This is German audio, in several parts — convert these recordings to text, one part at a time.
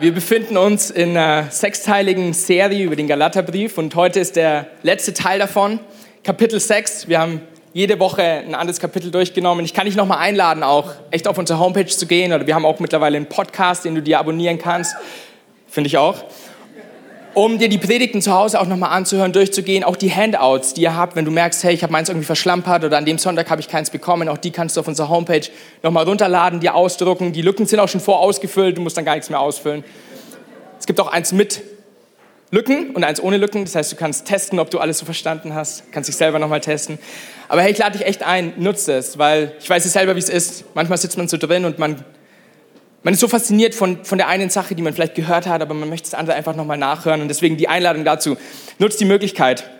Wir befinden uns in einer sechsteiligen Serie über den Galaterbrief und heute ist der letzte Teil davon, Kapitel 6. Wir haben jede Woche ein anderes Kapitel durchgenommen. Ich kann dich nochmal einladen, auch echt auf unsere Homepage zu gehen oder wir haben auch mittlerweile einen Podcast, den du dir abonnieren kannst. Finde ich auch um dir die Predigten zu Hause auch nochmal anzuhören, durchzugehen. Auch die Handouts, die ihr habt, wenn du merkst, hey, ich habe meins irgendwie verschlampert oder an dem Sonntag habe ich keins bekommen, auch die kannst du auf unserer Homepage nochmal runterladen, dir ausdrucken. Die Lücken sind auch schon vorausgefüllt, du musst dann gar nichts mehr ausfüllen. Es gibt auch eins mit Lücken und eins ohne Lücken. Das heißt, du kannst testen, ob du alles so verstanden hast, kannst dich selber nochmal testen. Aber hey, ich lade dich echt ein, nutze es, weil ich weiß es selber, wie es ist. Manchmal sitzt man so drin und man man ist so fasziniert von, von der einen Sache, die man vielleicht gehört hat, aber man möchte das andere einfach nochmal nachhören. Und deswegen die Einladung dazu. Nutzt die Möglichkeit,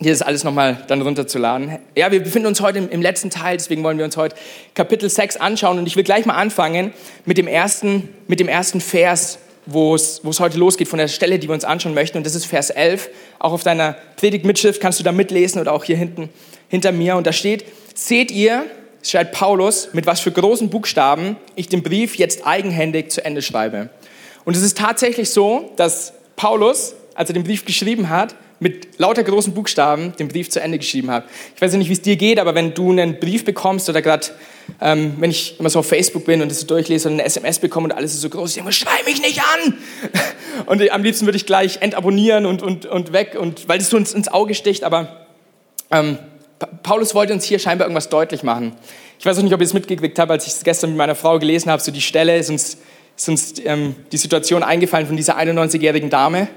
dir das alles nochmal dann runterzuladen. Ja, wir befinden uns heute im, im, letzten Teil, deswegen wollen wir uns heute Kapitel 6 anschauen. Und ich will gleich mal anfangen mit dem ersten, mit dem ersten Vers, wo es, heute losgeht, von der Stelle, die wir uns anschauen möchten. Und das ist Vers 11. Auch auf deiner Predigtmitschrift kannst du da mitlesen oder auch hier hinten hinter mir. Und da steht, seht ihr, schreibt Paulus, mit was für großen Buchstaben ich den Brief jetzt eigenhändig zu Ende schreibe. Und es ist tatsächlich so, dass Paulus, als er den Brief geschrieben hat, mit lauter großen Buchstaben den Brief zu Ende geschrieben hat. Ich weiß nicht, wie es dir geht, aber wenn du einen Brief bekommst oder gerade, ähm, wenn ich immer so auf Facebook bin und das so durchlese und eine SMS bekomme und alles ist so groß, ich denke, schrei mich nicht an! Und am liebsten würde ich gleich entabonnieren und, und, und weg, und, weil das so ins, ins Auge sticht, aber ähm, Paulus wollte uns hier scheinbar irgendwas deutlich machen. Ich weiß auch nicht, ob ihr es mitgekriegt habt, als ich es gestern mit meiner Frau gelesen habe, so die Stelle, ist uns, ist uns ähm, die Situation eingefallen von dieser 91-jährigen Dame.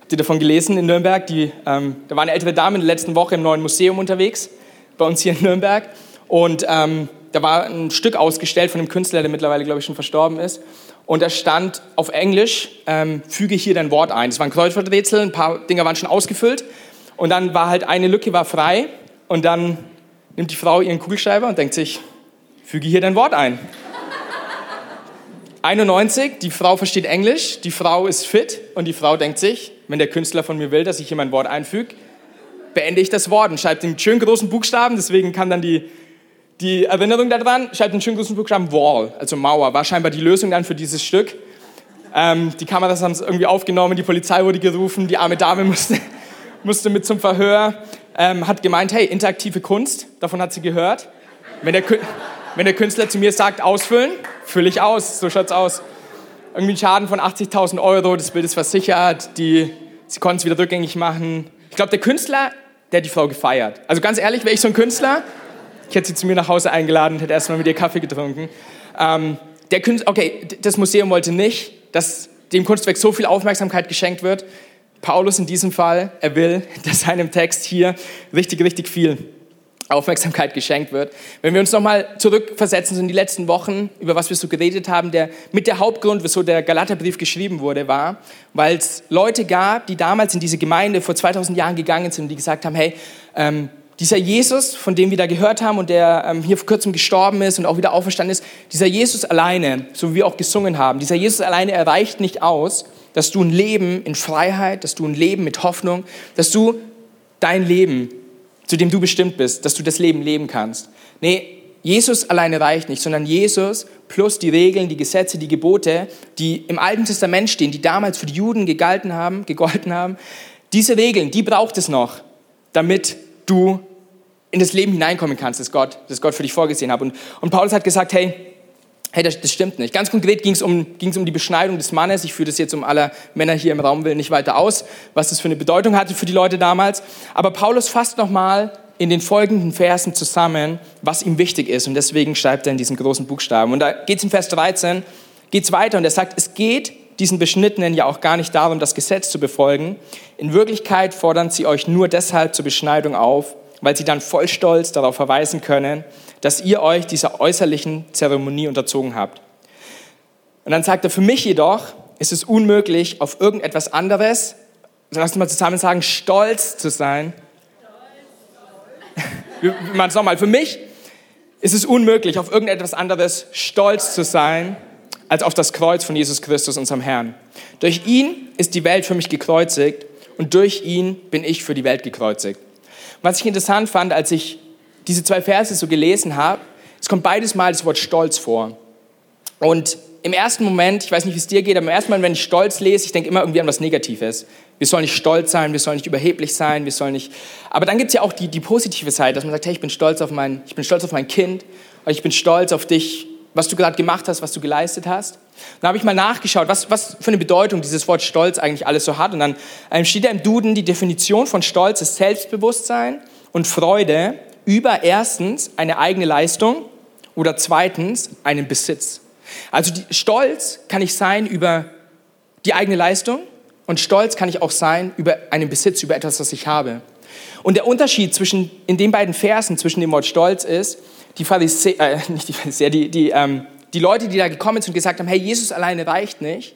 Habt ihr davon gelesen in Nürnberg? Die, ähm, da war eine ältere Dame in der letzten Woche im neuen Museum unterwegs, bei uns hier in Nürnberg. Und ähm, da war ein Stück ausgestellt von einem Künstler, der mittlerweile, glaube ich, schon verstorben ist. Und da stand auf Englisch, ähm, füge hier dein Wort ein. Das war ein Kreuzworträtsel, ein paar Dinger waren schon ausgefüllt. Und dann war halt eine Lücke war frei und dann nimmt die Frau ihren Kugelschreiber und denkt sich, füge hier dein Wort ein. 91, die Frau versteht Englisch, die Frau ist fit und die Frau denkt sich, wenn der Künstler von mir will, dass ich hier mein Wort einfüge, beende ich das Wort und schreibt den schönen großen Buchstaben, deswegen kann dann die, die Erinnerung daran, schreibt den schönen großen Buchstaben Wall, also Mauer, war scheinbar die Lösung dann für dieses Stück. Ähm, die Kameras haben es irgendwie aufgenommen, die Polizei wurde gerufen, die arme Dame musste, musste mit zum Verhör ähm, hat gemeint, hey, interaktive Kunst, davon hat sie gehört. Wenn der, wenn der Künstler zu mir sagt, ausfüllen, fülle ich aus, so schaut's aus. Irgendwie ein Schaden von 80.000 Euro, das Bild ist versichert, die, sie konnten es wieder rückgängig machen. Ich glaube, der Künstler, der hat die Frau gefeiert. Also ganz ehrlich, wäre ich so ein Künstler, ich hätte sie zu mir nach Hause eingeladen hätte erstmal mit ihr Kaffee getrunken. Ähm, der Künstler, okay, das Museum wollte nicht, dass dem Kunstwerk so viel Aufmerksamkeit geschenkt wird. Paulus in diesem Fall, er will, dass seinem Text hier richtig, richtig viel Aufmerksamkeit geschenkt wird. Wenn wir uns nochmal zurückversetzen in die letzten Wochen, über was wir so geredet haben, der, mit der Hauptgrund, wieso der Galaterbrief geschrieben wurde, war, weil es Leute gab, die damals in diese Gemeinde vor 2000 Jahren gegangen sind und die gesagt haben, hey, ähm, dieser Jesus, von dem wir da gehört haben und der ähm, hier vor kurzem gestorben ist und auch wieder auferstanden ist, dieser Jesus alleine, so wie wir auch gesungen haben, dieser Jesus alleine erreicht nicht aus, dass du ein Leben in Freiheit, dass du ein Leben mit Hoffnung, dass du dein Leben, zu dem du bestimmt bist, dass du das Leben leben kannst. Nee, Jesus alleine reicht nicht, sondern Jesus plus die Regeln, die Gesetze, die Gebote, die im Alten Testament stehen, die damals für die Juden gegalten haben, gegolten haben, diese Regeln, die braucht es noch, damit du in das Leben hineinkommen kannst, das Gott, das Gott für dich vorgesehen hat. Und, und Paulus hat gesagt, hey, Hey, das, das, stimmt nicht. Ganz konkret ging es um, um die Beschneidung des Mannes. Ich führe das jetzt um aller Männer hier im Raum willen nicht weiter aus, was das für eine Bedeutung hatte für die Leute damals. Aber Paulus fasst nochmal in den folgenden Versen zusammen, was ihm wichtig ist. Und deswegen schreibt er in diesen großen Buchstaben. Und da geht es in Vers 13, geht es weiter und er sagt, es geht diesen Beschnittenen ja auch gar nicht darum, das Gesetz zu befolgen. In Wirklichkeit fordern sie euch nur deshalb zur Beschneidung auf, weil sie dann voll Stolz darauf verweisen können, dass ihr euch dieser äußerlichen Zeremonie unterzogen habt. Und dann sagt er, für mich jedoch ist es unmöglich, auf irgendetwas anderes, lass uns mal zusammen sagen, stolz zu sein. Wir machen es nochmal. Für mich ist es unmöglich, auf irgendetwas anderes stolz zu sein, als auf das Kreuz von Jesus Christus, unserem Herrn. Durch ihn ist die Welt für mich gekreuzigt und durch ihn bin ich für die Welt gekreuzigt. Was ich interessant fand, als ich diese zwei Verse so gelesen habe, es kommt beides Mal das Wort Stolz vor. Und im ersten Moment, ich weiß nicht, wie es dir geht, aber im ersten Moment, wenn ich Stolz lese, ich denke immer irgendwie an was Negatives. Wir sollen nicht stolz sein, wir sollen nicht überheblich sein, wir sollen nicht. Aber dann gibt es ja auch die, die positive Seite, dass man sagt, hey, ich bin stolz auf mein, ich bin stolz auf mein Kind, und ich bin stolz auf dich, was du gerade gemacht hast, was du geleistet hast. Dann habe ich mal nachgeschaut, was, was für eine Bedeutung dieses Wort Stolz eigentlich alles so hat. Und dann ähm, steht da im Duden, die Definition von Stolz ist Selbstbewusstsein und Freude über erstens eine eigene Leistung oder zweitens einen Besitz. Also die, Stolz kann ich sein über die eigene Leistung und Stolz kann ich auch sein über einen Besitz, über etwas, was ich habe. Und der Unterschied zwischen, in den beiden Versen zwischen dem Wort Stolz ist, die Pharisäer, äh, nicht die Pharisäer, die, die, ähm, die Leute, die da gekommen sind und gesagt haben, hey, Jesus alleine reicht nicht,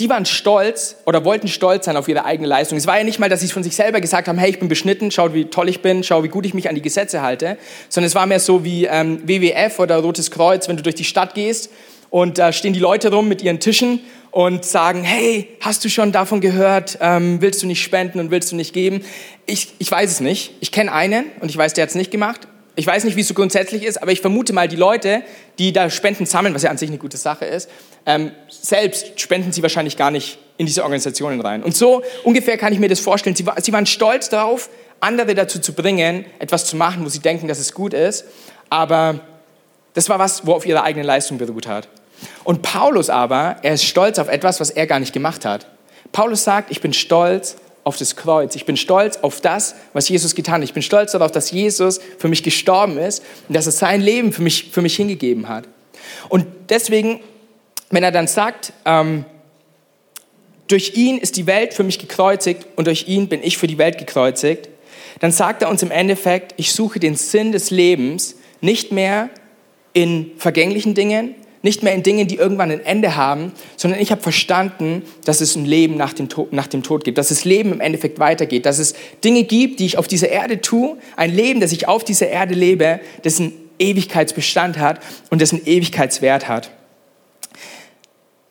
die waren stolz oder wollten stolz sein auf ihre eigene Leistung. Es war ja nicht mal, dass sie von sich selber gesagt haben, hey, ich bin beschnitten, schau, wie toll ich bin, schau, wie gut ich mich an die Gesetze halte, sondern es war mehr so wie ähm, WWF oder Rotes Kreuz, wenn du durch die Stadt gehst und da äh, stehen die Leute rum mit ihren Tischen und sagen, hey, hast du schon davon gehört, ähm, willst du nicht spenden und willst du nicht geben? Ich, ich weiß es nicht. Ich kenne einen und ich weiß, der hat es nicht gemacht. Ich weiß nicht, wie es so grundsätzlich ist, aber ich vermute mal, die Leute, die da Spenden sammeln, was ja an sich eine gute Sache ist, ähm, selbst spenden sie wahrscheinlich gar nicht in diese Organisationen rein. Und so ungefähr kann ich mir das vorstellen. Sie, sie waren stolz darauf, andere dazu zu bringen, etwas zu machen, wo sie denken, dass es gut ist, aber das war was, wo auf ihre eigene Leistung beruht hat. Und Paulus aber, er ist stolz auf etwas, was er gar nicht gemacht hat. Paulus sagt, ich bin stolz auf das Kreuz. Ich bin stolz auf das, was Jesus getan hat. Ich bin stolz darauf, dass Jesus für mich gestorben ist und dass er sein Leben für mich, für mich hingegeben hat. Und deswegen, wenn er dann sagt, ähm, durch ihn ist die Welt für mich gekreuzigt und durch ihn bin ich für die Welt gekreuzigt, dann sagt er uns im Endeffekt, ich suche den Sinn des Lebens nicht mehr in vergänglichen Dingen, nicht mehr in Dingen, die irgendwann ein Ende haben, sondern ich habe verstanden, dass es ein Leben nach dem, Tod, nach dem Tod gibt, dass das Leben im Endeffekt weitergeht, dass es Dinge gibt, die ich auf dieser Erde tue, ein Leben, das ich auf dieser Erde lebe, dessen Ewigkeitsbestand hat und dessen Ewigkeitswert hat.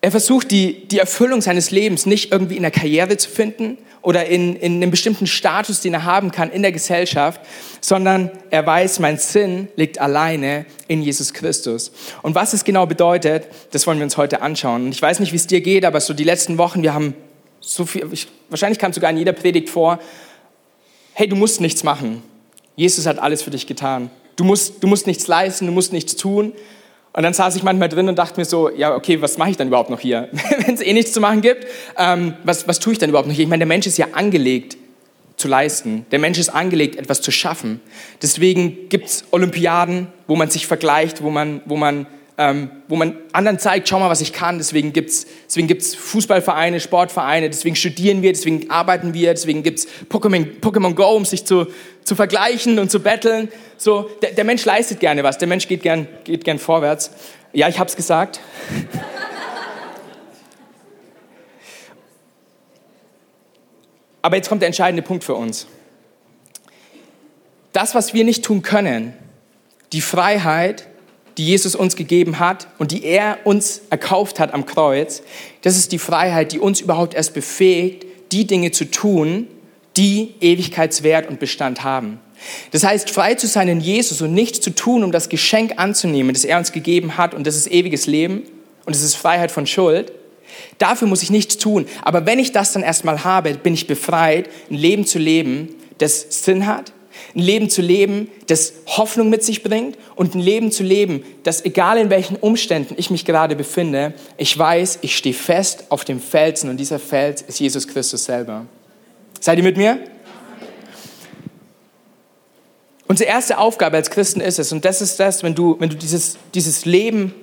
Er versucht, die, die Erfüllung seines Lebens nicht irgendwie in der Karriere zu finden oder in, in einem bestimmten Status, den er haben kann in der Gesellschaft, sondern er weiß, mein Sinn liegt alleine in Jesus Christus. Und was es genau bedeutet, das wollen wir uns heute anschauen. Und ich weiß nicht, wie es dir geht, aber so die letzten Wochen, wir haben so viel, ich, wahrscheinlich kam sogar in jeder Predigt vor, hey, du musst nichts machen. Jesus hat alles für dich getan. Du musst, du musst nichts leisten, du musst nichts tun. Und dann saß ich manchmal drin und dachte mir so, ja, okay, was mache ich dann überhaupt noch hier? Wenn es eh nichts zu machen gibt, ähm, was, was tue ich dann überhaupt noch hier? Ich meine, der Mensch ist ja angelegt zu leisten. Der Mensch ist angelegt, etwas zu schaffen. Deswegen gibt es Olympiaden, wo man sich vergleicht, wo man, wo man ähm, wo man anderen zeigt, schau mal, was ich kann. Deswegen gibt es deswegen gibt's Fußballvereine, Sportvereine, deswegen studieren wir, deswegen arbeiten wir, deswegen gibt es Pokémon, Pokémon Go, um sich zu, zu vergleichen und zu betteln. So, der, der Mensch leistet gerne was, der Mensch geht gern, geht gern vorwärts. Ja, ich habe es gesagt. Aber jetzt kommt der entscheidende Punkt für uns. Das, was wir nicht tun können, die Freiheit, die Jesus uns gegeben hat und die er uns erkauft hat am Kreuz, das ist die Freiheit, die uns überhaupt erst befähigt, die Dinge zu tun, die Ewigkeitswert und Bestand haben. Das heißt, frei zu sein in Jesus und nichts zu tun, um das Geschenk anzunehmen, das er uns gegeben hat, und das ist ewiges Leben und das ist Freiheit von Schuld. Dafür muss ich nichts tun. Aber wenn ich das dann erstmal habe, bin ich befreit, ein Leben zu leben, das Sinn hat, ein Leben zu leben, das Hoffnung mit sich bringt und ein Leben zu leben, das egal in welchen Umständen ich mich gerade befinde, ich weiß, ich stehe fest auf dem Felsen und dieser Fels ist Jesus Christus selber. Seid ihr mit mir? Unsere erste Aufgabe als Christen ist es, und das ist das, wenn du, wenn du dieses, dieses Leben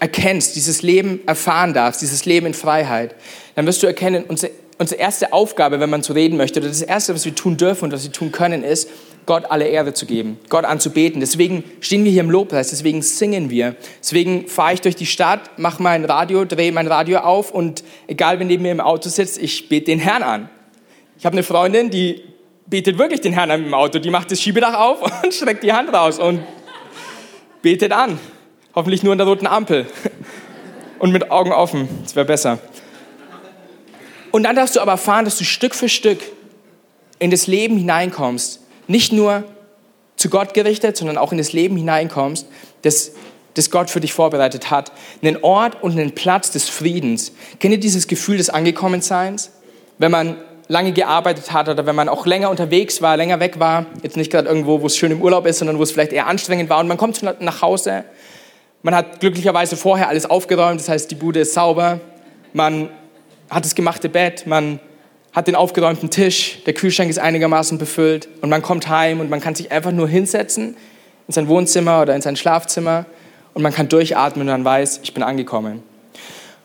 erkennst, dieses Leben erfahren darfst, dieses Leben in Freiheit, dann wirst du erkennen, unsere, unsere erste Aufgabe, wenn man so reden möchte, oder das Erste, was wir tun dürfen und was wir tun können, ist, Gott alle Ehre zu geben, Gott anzubeten. Deswegen stehen wir hier im Lobpreis, deswegen singen wir. Deswegen fahre ich durch die Stadt, mache mein Radio, drehe mein Radio auf und egal, wer neben mir im Auto sitzt, ich bete den Herrn an. Ich habe eine Freundin, die betet wirklich den Herrn an im Auto. Die macht das Schiebedach auf und streckt die Hand raus und betet an. Hoffentlich nur in der roten Ampel und mit Augen offen. Das wäre besser. Und dann darfst du aber erfahren, dass du Stück für Stück in das Leben hineinkommst nicht nur zu Gott gerichtet, sondern auch in das Leben hineinkommst, das das Gott für dich vorbereitet hat. Einen Ort und einen Platz des Friedens. Kennt ihr dieses Gefühl des Angekommenseins? Wenn man lange gearbeitet hat oder wenn man auch länger unterwegs war, länger weg war, jetzt nicht gerade irgendwo, wo es schön im Urlaub ist, sondern wo es vielleicht eher anstrengend war und man kommt nach Hause. Man hat glücklicherweise vorher alles aufgeräumt, das heißt, die Bude ist sauber. Man hat das gemachte Bett, man hat den aufgeräumten Tisch, der Kühlschrank ist einigermaßen befüllt und man kommt heim und man kann sich einfach nur hinsetzen in sein Wohnzimmer oder in sein Schlafzimmer und man kann durchatmen und man weiß, ich bin angekommen.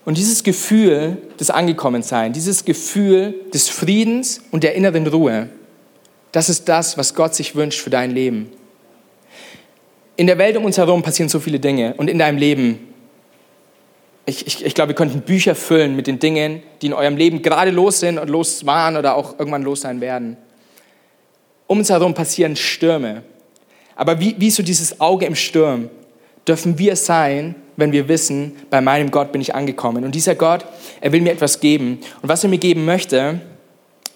Und dieses Gefühl des Angekommenseins, dieses Gefühl des Friedens und der inneren Ruhe, das ist das, was Gott sich wünscht für dein Leben. In der Welt um uns herum passieren so viele Dinge und in deinem Leben. Ich, ich, ich glaube, wir könnten Bücher füllen mit den Dingen, die in eurem Leben gerade los sind und los waren oder auch irgendwann los sein werden. Um uns herum passieren Stürme. Aber wie, wie so dieses Auge im Sturm dürfen wir sein, wenn wir wissen, bei meinem Gott bin ich angekommen. Und dieser Gott, er will mir etwas geben. Und was er mir geben möchte,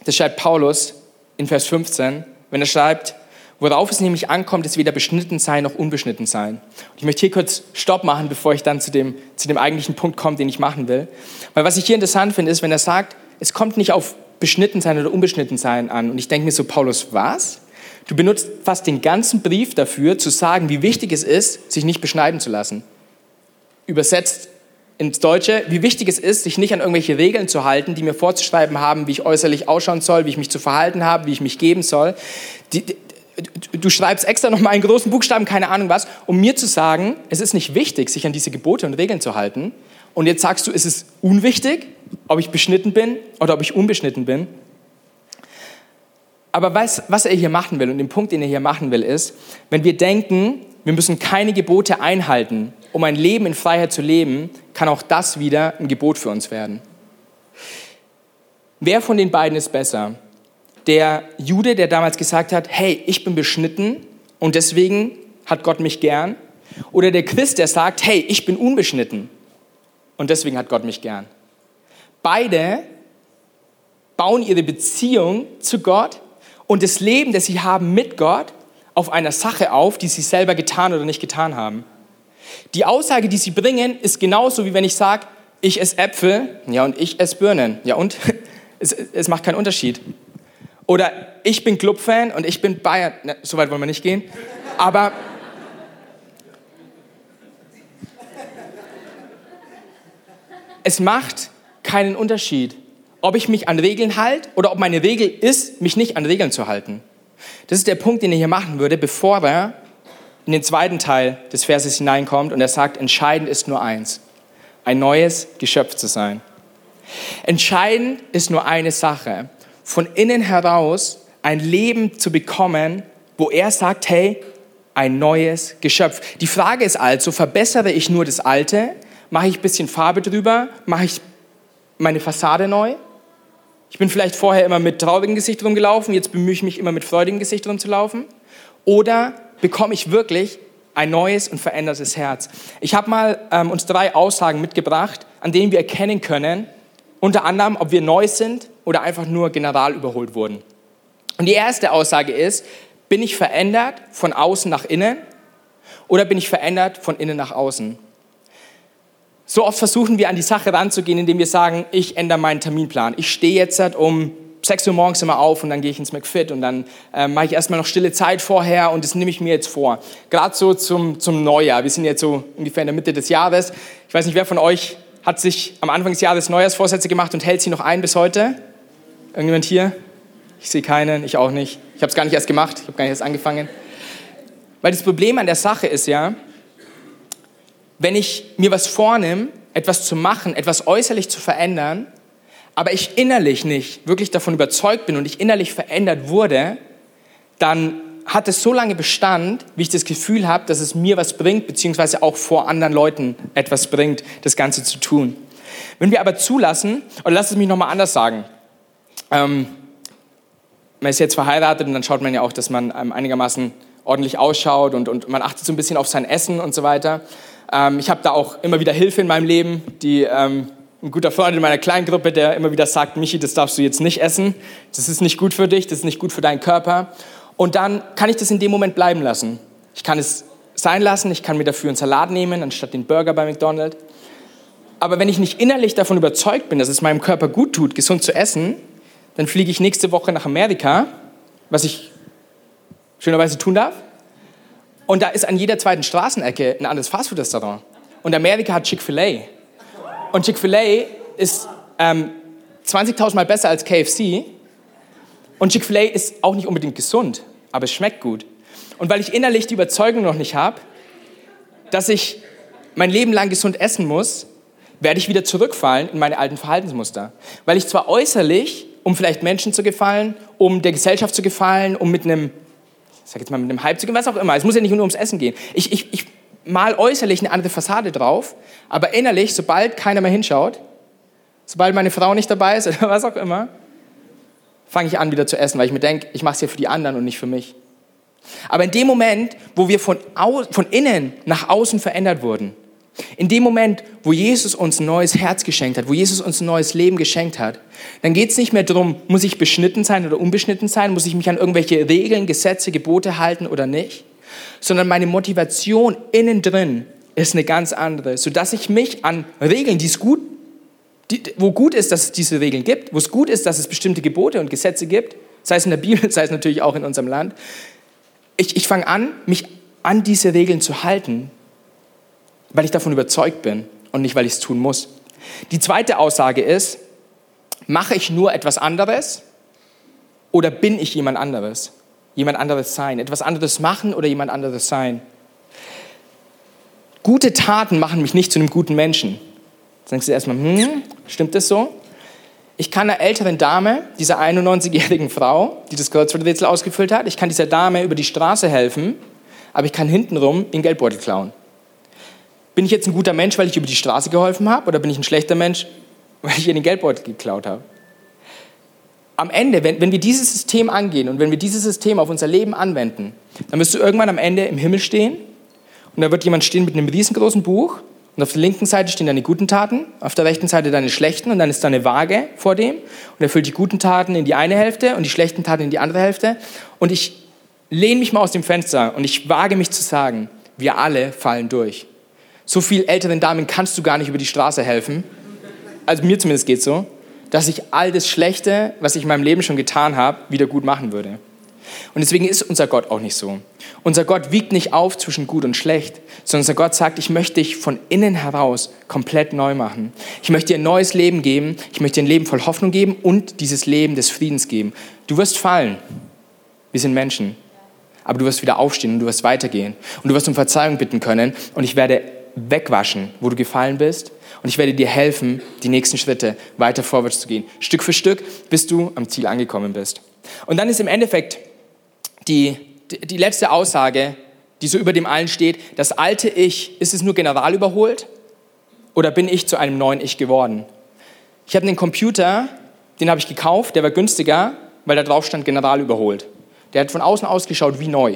das schreibt Paulus in Vers 15, wenn er schreibt, worauf es nämlich ankommt, ist weder beschnitten sein noch unbeschnitten sein. Und ich möchte hier kurz Stopp machen, bevor ich dann zu dem, zu dem eigentlichen Punkt komme, den ich machen will. Weil was ich hier interessant finde, ist, wenn er sagt, es kommt nicht auf beschnitten sein oder unbeschnitten sein an. Und ich denke mir so, Paulus, was? Du benutzt fast den ganzen Brief dafür, zu sagen, wie wichtig es ist, sich nicht beschneiden zu lassen übersetzt ins Deutsche, wie wichtig es ist, sich nicht an irgendwelche Regeln zu halten, die mir vorzuschreiben haben, wie ich äußerlich ausschauen soll, wie ich mich zu verhalten habe, wie ich mich geben soll. Die, du schreibst extra nochmal einen großen Buchstaben, keine Ahnung was, um mir zu sagen, es ist nicht wichtig, sich an diese Gebote und Regeln zu halten. Und jetzt sagst du, es ist unwichtig, ob ich beschnitten bin oder ob ich unbeschnitten bin. Aber was, was er hier machen will und den Punkt, den er hier machen will, ist, wenn wir denken, wir müssen keine Gebote einhalten, um ein Leben in Freiheit zu leben, kann auch das wieder ein Gebot für uns werden. Wer von den beiden ist besser? Der Jude, der damals gesagt hat, hey, ich bin beschnitten und deswegen hat Gott mich gern? Oder der Christ, der sagt, hey, ich bin unbeschnitten und deswegen hat Gott mich gern? Beide bauen ihre Beziehung zu Gott und das Leben, das sie haben mit Gott, auf einer Sache auf, die sie selber getan oder nicht getan haben. Die Aussage, die sie bringen, ist genauso wie wenn ich sage, ich esse Äpfel, ja, und ich esse Birnen. Ja, und? Es, es macht keinen Unterschied. Oder ich bin Clubfan und ich bin Bayern. Na, so weit wollen wir nicht gehen. Aber es macht keinen Unterschied, ob ich mich an Regeln halte oder ob meine Regel ist, mich nicht an Regeln zu halten. Das ist der Punkt, den er hier machen würde, bevor er in den zweiten Teil des Verses hineinkommt und er sagt, entscheidend ist nur eins, ein neues Geschöpf zu sein. Entscheidend ist nur eine Sache, von innen heraus ein Leben zu bekommen, wo er sagt, hey, ein neues Geschöpf. Die Frage ist also, verbessere ich nur das Alte, mache ich ein bisschen Farbe drüber, mache ich meine Fassade neu? Ich bin vielleicht vorher immer mit traurigem Gesicht rumgelaufen, jetzt bemühe ich mich immer mit freudigem Gesicht rumzulaufen. Oder bekomme ich wirklich ein neues und verändertes Herz. Ich habe mal ähm, uns drei Aussagen mitgebracht, an denen wir erkennen können, unter anderem, ob wir neu sind oder einfach nur general überholt wurden. Und die erste Aussage ist, bin ich verändert von außen nach innen oder bin ich verändert von innen nach außen? So oft versuchen wir an die Sache ranzugehen, indem wir sagen, ich ändere meinen Terminplan. Ich stehe jetzt um 6 Uhr morgens immer auf und dann gehe ich ins McFit und dann äh, mache ich erstmal noch stille Zeit vorher und das nehme ich mir jetzt vor. Gerade so zum, zum Neujahr. Wir sind jetzt so ungefähr in der Mitte des Jahres. Ich weiß nicht, wer von euch hat sich am Anfang des Jahres Neujahrsvorsätze gemacht und hält sie noch ein bis heute? Irgendjemand hier? Ich sehe keinen, ich auch nicht. Ich habe es gar nicht erst gemacht, ich habe gar nicht erst angefangen. Weil das Problem an der Sache ist ja, wenn ich mir was vornehme, etwas zu machen, etwas äußerlich zu verändern, aber ich innerlich nicht wirklich davon überzeugt bin und ich innerlich verändert wurde, dann hat es so lange Bestand, wie ich das Gefühl habe, dass es mir was bringt, beziehungsweise auch vor anderen Leuten etwas bringt, das Ganze zu tun. Wenn wir aber zulassen, oder lass es mich nochmal anders sagen, ähm, man ist jetzt verheiratet und dann schaut man ja auch, dass man ähm, einigermaßen ordentlich ausschaut und, und man achtet so ein bisschen auf sein Essen und so weiter. Ähm, ich habe da auch immer wieder Hilfe in meinem Leben, die ähm, ein guter Freund in meiner kleinen Gruppe, der immer wieder sagt, Michi, das darfst du jetzt nicht essen, das ist nicht gut für dich, das ist nicht gut für deinen Körper. Und dann kann ich das in dem Moment bleiben lassen. Ich kann es sein lassen. Ich kann mir dafür einen Salat nehmen, anstatt den Burger bei McDonald's. Aber wenn ich nicht innerlich davon überzeugt bin, dass es meinem Körper gut tut, gesund zu essen, dann fliege ich nächste Woche nach Amerika, was ich schönerweise tun darf. Und da ist an jeder zweiten Straßenecke ein anderes Fastfood-Restaurant. Und Amerika hat Chick-fil-A. Und Chick-fil-A ist ähm, 20.000 Mal besser als KFC. Und Chick-fil-A ist auch nicht unbedingt gesund, aber es schmeckt gut. Und weil ich innerlich die Überzeugung noch nicht habe, dass ich mein Leben lang gesund essen muss, werde ich wieder zurückfallen in meine alten Verhaltensmuster. Weil ich zwar äußerlich, um vielleicht Menschen zu gefallen, um der Gesellschaft zu gefallen, um mit einem, sag jetzt mal mit einem Hype zu gehen, was auch immer, es muss ja nicht nur ums Essen gehen. Ich, ich, ich mal äußerlich eine andere Fassade drauf, aber innerlich, sobald keiner mehr hinschaut, sobald meine Frau nicht dabei ist oder was auch immer, fange ich an wieder zu essen, weil ich mir denke, ich mache es ja für die anderen und nicht für mich. Aber in dem Moment, wo wir von, von innen nach außen verändert wurden, in dem Moment, wo Jesus uns ein neues Herz geschenkt hat, wo Jesus uns ein neues Leben geschenkt hat, dann geht es nicht mehr darum, muss ich beschnitten sein oder unbeschnitten sein, muss ich mich an irgendwelche Regeln, Gesetze, Gebote halten oder nicht, sondern meine Motivation innen drin ist eine ganz andere, sodass ich mich an Regeln, die es gut, die, wo gut ist, dass es diese Regeln gibt, wo es gut ist, dass es bestimmte Gebote und Gesetze gibt, sei es in der Bibel, sei es natürlich auch in unserem Land, ich, ich fange an, mich an diese Regeln zu halten, weil ich davon überzeugt bin und nicht, weil ich es tun muss. Die zweite Aussage ist, mache ich nur etwas anderes oder bin ich jemand anderes? Jemand anderes sein. Etwas anderes machen oder jemand anderes sein. Gute Taten machen mich nicht zu einem guten Menschen. Jetzt denkst du erstmal, hm, stimmt das so? Ich kann einer älteren Dame, dieser 91-jährigen Frau, die das Kreuzworträtsel ausgefüllt hat, ich kann dieser Dame über die Straße helfen, aber ich kann hintenrum den Geldbeutel klauen. Bin ich jetzt ein guter Mensch, weil ich über die Straße geholfen habe, oder bin ich ein schlechter Mensch, weil ich ihr den Geldbeutel geklaut habe? Am Ende, wenn, wenn wir dieses System angehen und wenn wir dieses System auf unser Leben anwenden, dann wirst du irgendwann am Ende im Himmel stehen und da wird jemand stehen mit einem riesengroßen Buch und auf der linken Seite stehen deine guten Taten, auf der rechten Seite deine schlechten und dann ist da eine Waage vor dem und er füllt die guten Taten in die eine Hälfte und die schlechten Taten in die andere Hälfte. Und ich lehne mich mal aus dem Fenster und ich wage mich zu sagen, wir alle fallen durch. So viel älteren Damen kannst du gar nicht über die Straße helfen. Also mir zumindest geht so, dass ich all das Schlechte, was ich in meinem Leben schon getan habe, wieder gut machen würde. Und deswegen ist unser Gott auch nicht so. Unser Gott wiegt nicht auf zwischen gut und schlecht, sondern unser Gott sagt, ich möchte dich von innen heraus komplett neu machen. Ich möchte dir ein neues Leben geben, ich möchte dir ein Leben voll Hoffnung geben und dieses Leben des Friedens geben. Du wirst fallen. Wir sind Menschen. Aber du wirst wieder aufstehen und du wirst weitergehen. Und du wirst um Verzeihung bitten können. Und ich werde wegwaschen, wo du gefallen bist. Und ich werde dir helfen, die nächsten Schritte weiter vorwärts zu gehen. Stück für Stück, bis du am Ziel angekommen bist. Und dann ist im Endeffekt die, die letzte Aussage, die so über dem allen steht, das alte Ich, ist es nur general überholt oder bin ich zu einem neuen Ich geworden? Ich habe einen Computer, den habe ich gekauft, der war günstiger, weil da drauf stand general überholt. Der hat von außen ausgeschaut wie neu.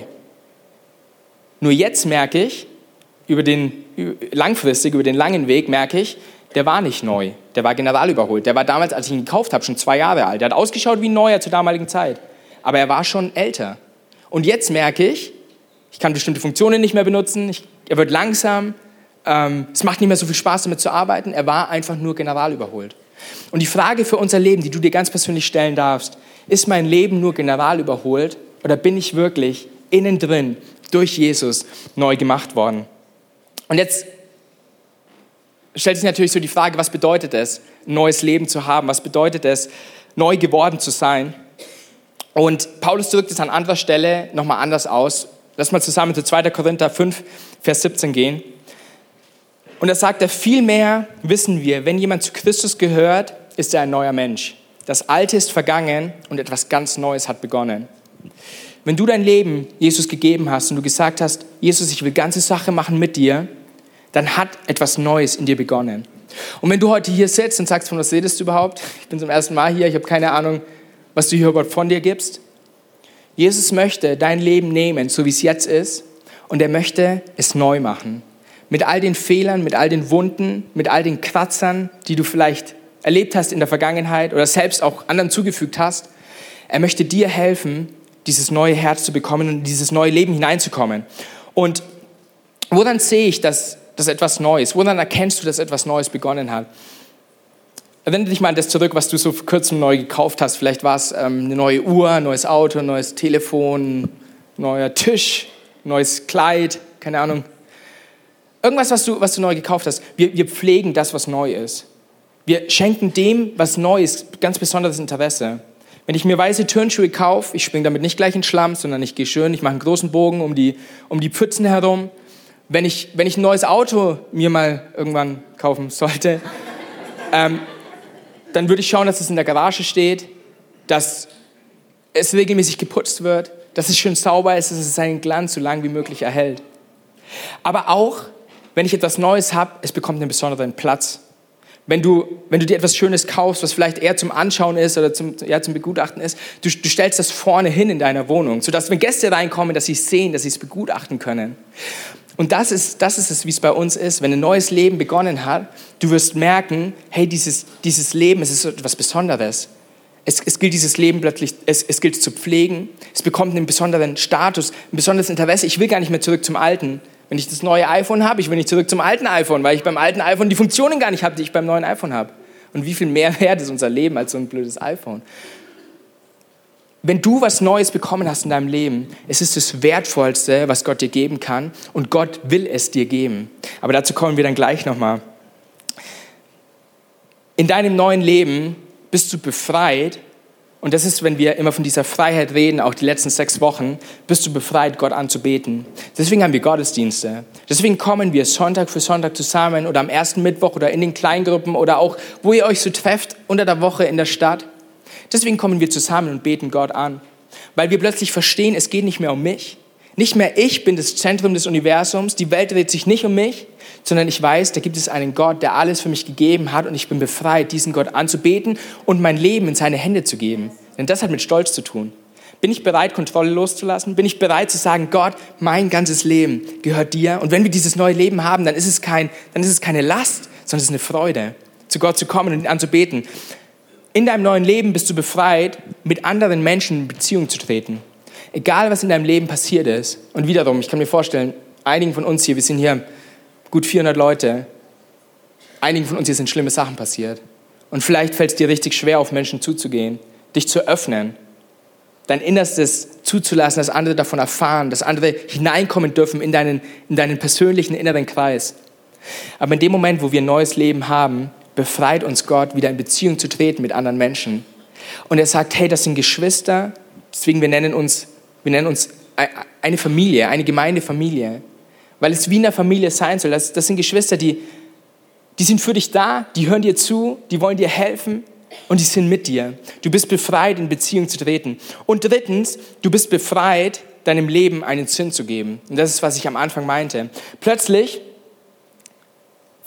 Nur jetzt merke ich, über den, langfristig, über den langen Weg merke ich, der war nicht neu, der war general überholt. Der war damals, als ich ihn gekauft habe, schon zwei Jahre alt. Der hat ausgeschaut wie ein neuer zur damaligen Zeit. Aber er war schon älter. Und jetzt merke ich, ich kann bestimmte Funktionen nicht mehr benutzen, ich, er wird langsam, ähm, es macht nicht mehr so viel Spaß damit zu arbeiten, er war einfach nur general überholt. Und die Frage für unser Leben, die du dir ganz persönlich stellen darfst, ist mein Leben nur general überholt oder bin ich wirklich innen drin durch Jesus neu gemacht worden? Und jetzt stellt sich natürlich so die Frage, was bedeutet es, ein neues Leben zu haben? Was bedeutet es, neu geworden zu sein? Und Paulus drückt es an anderer Stelle nochmal anders aus. Lass mal zusammen zu 2. Korinther 5, Vers 17 gehen. Und da sagt er, vielmehr wissen wir, wenn jemand zu Christus gehört, ist er ein neuer Mensch. Das Alte ist vergangen und etwas ganz Neues hat begonnen. Wenn du dein Leben Jesus gegeben hast und du gesagt hast, Jesus, ich will ganze Sache machen mit dir, dann hat etwas Neues in dir begonnen. Und wenn du heute hier sitzt und sagst, von was redest du überhaupt? Ich bin zum ersten Mal hier, ich habe keine Ahnung, was du hier Gott von dir gibst. Jesus möchte dein Leben nehmen, so wie es jetzt ist, und er möchte es neu machen. Mit all den Fehlern, mit all den Wunden, mit all den Kratzern, die du vielleicht erlebt hast in der Vergangenheit oder selbst auch anderen zugefügt hast. Er möchte dir helfen, dieses neue Herz zu bekommen und dieses neue Leben hineinzukommen. Und woran sehe ich, dass, dass etwas Neues, woran erkennst du, dass etwas Neues begonnen hat? Erinnere dich mal an das zurück, was du so vor kurzem neu gekauft hast. Vielleicht war es ähm, eine neue Uhr, ein neues Auto, ein neues Telefon, neuer Tisch, neues Kleid, keine Ahnung. Irgendwas, was du, was du neu gekauft hast. Wir, wir pflegen das, was neu ist. Wir schenken dem, was neu ist, ganz besonderes Interesse. Wenn ich mir weiße Turnschuhe kaufe, ich springe damit nicht gleich in Schlamm, sondern ich gehe schön, ich mache einen großen Bogen um die, um die Pfützen herum. Wenn ich, wenn ich ein neues Auto mir mal irgendwann kaufen sollte, ähm, dann würde ich schauen, dass es in der Garage steht, dass es regelmäßig geputzt wird, dass es schön sauber ist, dass es seinen Glanz so lang wie möglich erhält. Aber auch, wenn ich etwas Neues habe, es bekommt einen besonderen Platz. Wenn du, wenn du dir etwas Schönes kaufst, was vielleicht eher zum Anschauen ist oder zum, eher zum Begutachten ist, du, du stellst das vorne hin in deiner Wohnung, sodass, wenn Gäste reinkommen, dass sie es sehen, dass sie es begutachten können. Und das ist, das ist es, wie es bei uns ist. Wenn ein neues Leben begonnen hat, du wirst merken, hey, dieses, dieses Leben, es ist etwas Besonderes. Es, es gilt dieses Leben plötzlich, es, es gilt zu pflegen. Es bekommt einen besonderen Status, ein besonderes Interesse. Ich will gar nicht mehr zurück zum Alten. Wenn ich das neue iPhone habe, ich will nicht zurück zum alten iPhone, weil ich beim alten iPhone die Funktionen gar nicht habe, die ich beim neuen iPhone habe. Und wie viel mehr wert ist unser Leben als so ein blödes iPhone? wenn du was Neues bekommen hast in deinem Leben, es ist das Wertvollste, was Gott dir geben kann und Gott will es dir geben. Aber dazu kommen wir dann gleich nochmal. In deinem neuen Leben bist du befreit und das ist, wenn wir immer von dieser Freiheit reden, auch die letzten sechs Wochen, bist du befreit, Gott anzubeten. Deswegen haben wir Gottesdienste. Deswegen kommen wir Sonntag für Sonntag zusammen oder am ersten Mittwoch oder in den Kleingruppen oder auch, wo ihr euch so trefft unter der Woche in der Stadt. Deswegen kommen wir zusammen und beten Gott an, weil wir plötzlich verstehen, es geht nicht mehr um mich. Nicht mehr ich bin das Zentrum des Universums, die Welt dreht sich nicht um mich, sondern ich weiß, da gibt es einen Gott, der alles für mich gegeben hat und ich bin befreit, diesen Gott anzubeten und mein Leben in seine Hände zu geben. Denn das hat mit Stolz zu tun. Bin ich bereit, Kontrolle loszulassen? Bin ich bereit zu sagen, Gott, mein ganzes Leben gehört dir? Und wenn wir dieses neue Leben haben, dann ist es, kein, dann ist es keine Last, sondern es ist eine Freude, zu Gott zu kommen und ihn anzubeten. In deinem neuen Leben bist du befreit, mit anderen Menschen in Beziehung zu treten. Egal, was in deinem Leben passiert ist. Und wiederum, ich kann mir vorstellen, einigen von uns hier, wir sind hier gut 400 Leute, einigen von uns hier sind schlimme Sachen passiert. Und vielleicht fällt es dir richtig schwer, auf Menschen zuzugehen, dich zu öffnen, dein Innerstes zuzulassen, dass andere davon erfahren, dass andere hineinkommen dürfen in deinen, in deinen persönlichen inneren Kreis. Aber in dem Moment, wo wir ein neues Leben haben, befreit uns Gott, wieder in Beziehung zu treten mit anderen Menschen. Und er sagt, hey, das sind Geschwister, deswegen wir nennen uns, wir nennen uns eine Familie, eine Gemeindefamilie, weil es wie eine Familie sein soll. Das, das sind Geschwister, die, die sind für dich da, die hören dir zu, die wollen dir helfen und die sind mit dir. Du bist befreit, in Beziehung zu treten. Und drittens, du bist befreit, deinem Leben einen Sinn zu geben. Und das ist, was ich am Anfang meinte. Plötzlich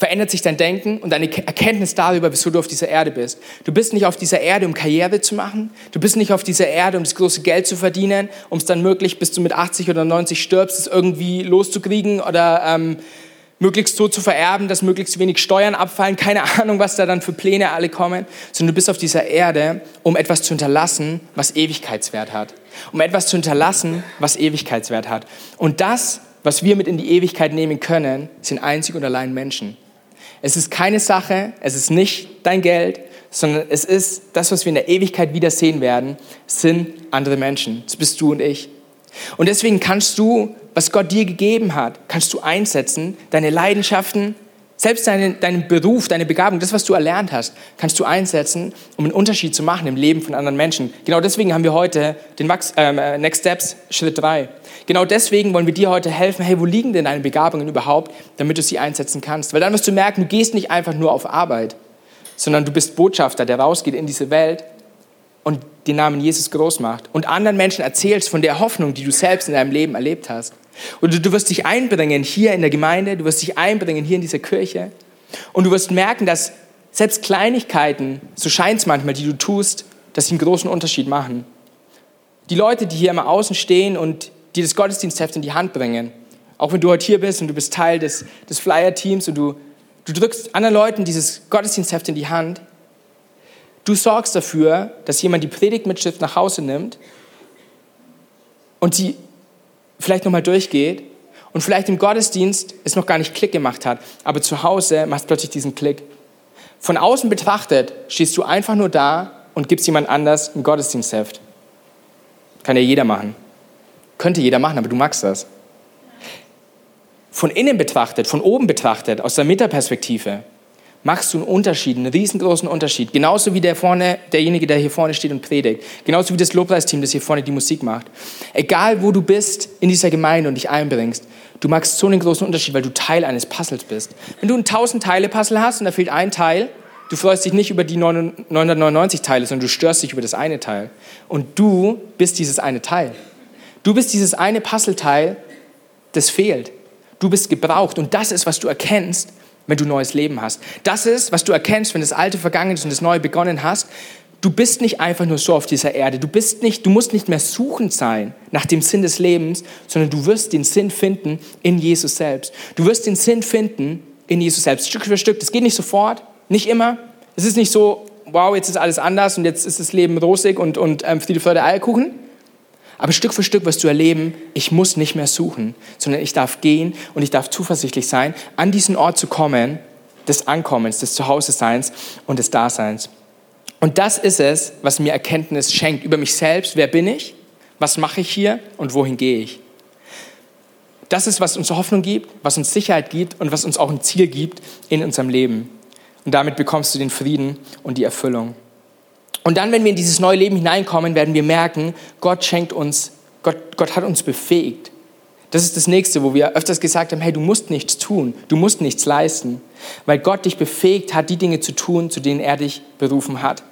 verändert sich dein Denken und deine Erkenntnis darüber, wieso du auf dieser Erde bist. Du bist nicht auf dieser Erde, um Karriere zu machen. Du bist nicht auf dieser Erde, um das große Geld zu verdienen, um es dann möglich, bis du mit 80 oder 90 stirbst, es irgendwie loszukriegen oder ähm, möglichst so zu vererben, dass möglichst wenig Steuern abfallen. Keine Ahnung, was da dann für Pläne alle kommen. Sondern du bist auf dieser Erde, um etwas zu hinterlassen, was Ewigkeitswert hat. Um etwas zu hinterlassen, was Ewigkeitswert hat. Und das, was wir mit in die Ewigkeit nehmen können, sind einzig und allein Menschen. Es ist keine Sache, es ist nicht dein Geld, sondern es ist das, was wir in der Ewigkeit wiedersehen werden, sind andere Menschen. Das bist du und ich. Und deswegen kannst du, was Gott dir gegeben hat, kannst du einsetzen, deine Leidenschaften, selbst deinen, deinen Beruf, deine Begabung, das, was du erlernt hast, kannst du einsetzen, um einen Unterschied zu machen im Leben von anderen Menschen. Genau deswegen haben wir heute den Max, äh, Next Steps Schritt 3. Genau deswegen wollen wir dir heute helfen, hey, wo liegen denn deine Begabungen überhaupt, damit du sie einsetzen kannst? Weil dann wirst du merken, du gehst nicht einfach nur auf Arbeit, sondern du bist Botschafter, der rausgeht in diese Welt und den Namen Jesus groß macht und anderen Menschen erzählst von der Hoffnung, die du selbst in deinem Leben erlebt hast. Und du wirst dich einbringen hier in der Gemeinde, du wirst dich einbringen hier in dieser Kirche und du wirst merken, dass selbst Kleinigkeiten, so scheint es manchmal, die du tust, dass sie einen großen Unterschied machen. Die Leute, die hier immer außen stehen und die das Gottesdienstheft in die Hand bringen. Auch wenn du heute hier bist und du bist Teil des, des Flyer-Teams und du, du drückst anderen Leuten dieses Gottesdienstheft in die Hand. Du sorgst dafür, dass jemand die Predigtmitschrift nach Hause nimmt und sie vielleicht nochmal durchgeht Und vielleicht im Gottesdienst es noch gar nicht Klick gemacht hat, aber zu Hause macht es plötzlich diesen Klick. Von außen betrachtet stehst du einfach nur da und gibst jemand anders ein Gottesdienstheft. Kann ja jeder machen. Könnte jeder machen, aber du magst das. Von innen betrachtet, von oben betrachtet, aus der Metaperspektive, machst du einen Unterschied, einen riesengroßen Unterschied. Genauso wie der vorne, derjenige, der hier vorne steht und predigt. Genauso wie das Lobpreisteam, das hier vorne die Musik macht. Egal, wo du bist in dieser Gemeinde und dich einbringst, du machst so einen großen Unterschied, weil du Teil eines Puzzles bist. Wenn du ein 1000 Teile Puzzle hast und da fehlt ein Teil, du freust dich nicht über die 999 Teile, sondern du störst dich über das eine Teil. Und du bist dieses eine Teil. Du bist dieses eine Puzzleteil, das fehlt. Du bist gebraucht und das ist, was du erkennst, wenn du neues Leben hast. Das ist, was du erkennst, wenn das Alte vergangen ist und das Neue begonnen hast. Du bist nicht einfach nur so auf dieser Erde. Du bist nicht, du musst nicht mehr suchend sein nach dem Sinn des Lebens, sondern du wirst den Sinn finden in Jesus selbst. Du wirst den Sinn finden in Jesus selbst, Stück für Stück. Das geht nicht sofort, nicht immer. Es ist nicht so, wow, jetzt ist alles anders und jetzt ist das Leben rosig und, und ähm, Friede, Freude, Eierkuchen. Aber Stück für Stück wirst du erleben, ich muss nicht mehr suchen, sondern ich darf gehen und ich darf zuversichtlich sein, an diesen Ort zu kommen, des Ankommens, des Zuhause-Seins und des Daseins. Und das ist es, was mir Erkenntnis schenkt über mich selbst. Wer bin ich? Was mache ich hier? Und wohin gehe ich? Das ist, was uns Hoffnung gibt, was uns Sicherheit gibt und was uns auch ein Ziel gibt in unserem Leben. Und damit bekommst du den Frieden und die Erfüllung. Und dann, wenn wir in dieses neue Leben hineinkommen, werden wir merken, Gott schenkt uns, Gott, Gott hat uns befähigt. Das ist das nächste, wo wir öfters gesagt haben, hey, du musst nichts tun, du musst nichts leisten, weil Gott dich befähigt hat, die Dinge zu tun, zu denen er dich berufen hat.